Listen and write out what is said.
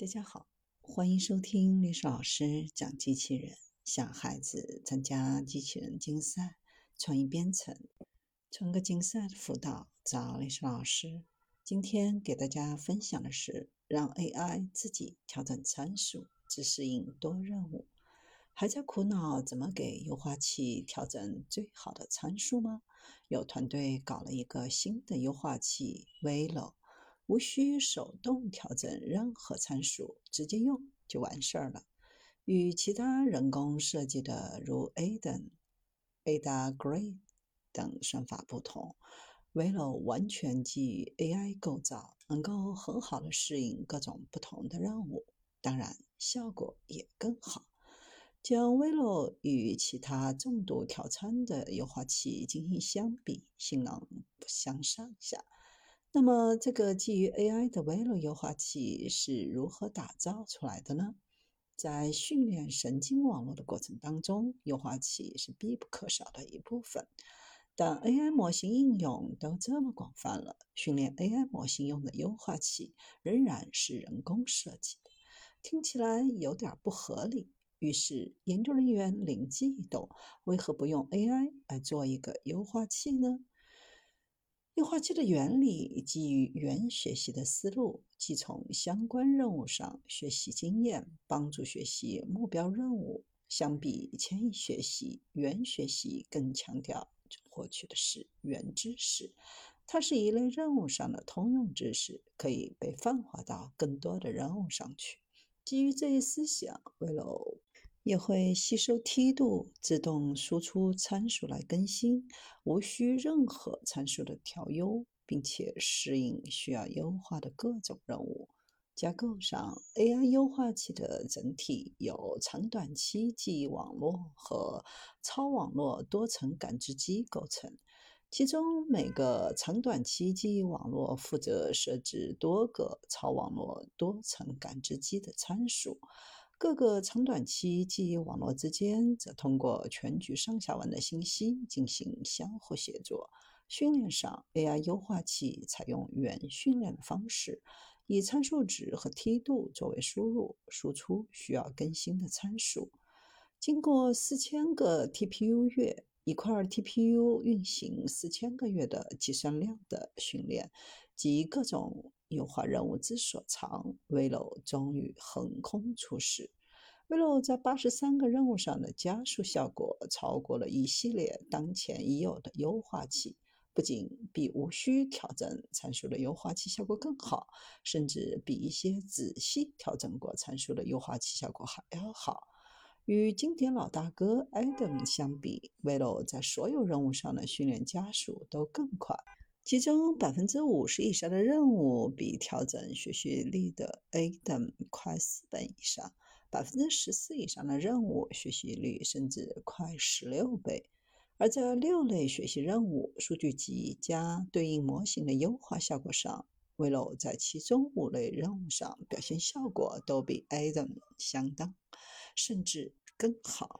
大家好，欢迎收听历史老师讲机器人，想孩子参加机器人竞赛、创意编程、创客竞赛的辅导，找历史老师。今天给大家分享的是，让 AI 自己调整参数，只适应多任务。还在苦恼怎么给优化器调整最好的参数吗？有团队搞了一个新的优化器 Velo。无需手动调整任何参数，直接用就完事儿了。与其他人工设计的如 Ada、Ada Grid 等算法不同，Velo 完全基于 AI 构造，能够很好的适应各种不同的任务，当然效果也更好。将 Velo 与其他重度调参的优化器进行相比，性能不相上下。那么，这个基于 AI 的 Velo 优化器是如何打造出来的呢？在训练神经网络的过程当中，优化器是必不可少的一部分。但 AI 模型应用都这么广泛了，训练 AI 模型用的优化器仍然是人工设计的，听起来有点不合理。于是，研究人员灵机一动：为何不用 AI 来做一个优化器呢？优化器的原理基于原学习的思路，即从相关任务上学习经验，帮助学习目标任务。相比迁移学习，原学习更强调获取的是原知识。它是一类任务上的通用知识，可以被泛化到更多的任务上去。基于这一思想，为了也会吸收梯度，自动输出参数来更新，无需任何参数的调优，并且适应需要优化的各种任务。架构上，AI 优化器的整体由长短期记忆网络和超网络多层感知机构成，其中每个长短期记忆网络负责设置多个超网络多层感知机的参数。各个长短期记忆网络之间则通过全局上下文的信息进行相互协作。训练上，AI 优化器采用元训练的方式，以参数值和梯度作为输入，输出需要更新的参数。经过四千个 TPU 月，一块 TPU 运行四千个月的计算量的训练及各种。优化任务之所长，Velo 终于横空出世。Velo 在八十三个任务上的加速效果超过了一系列当前已有的优化器，不仅比无需调整参数的优化器效果更好，甚至比一些仔细调整过参数的优化器效果还要好。与经典老大哥 Adam 相比，Velo 在所有任务上的训练加速都更快。其中百分之五十以上的任务比调整学习力的 Adam 快四倍以上，百分之十四以上的任务学习率甚至快十六倍。而在六类学习任务、数据集加对应模型的优化效果上，Velo 在其中五类任务上表现效果都比 Adam 相当，甚至更好。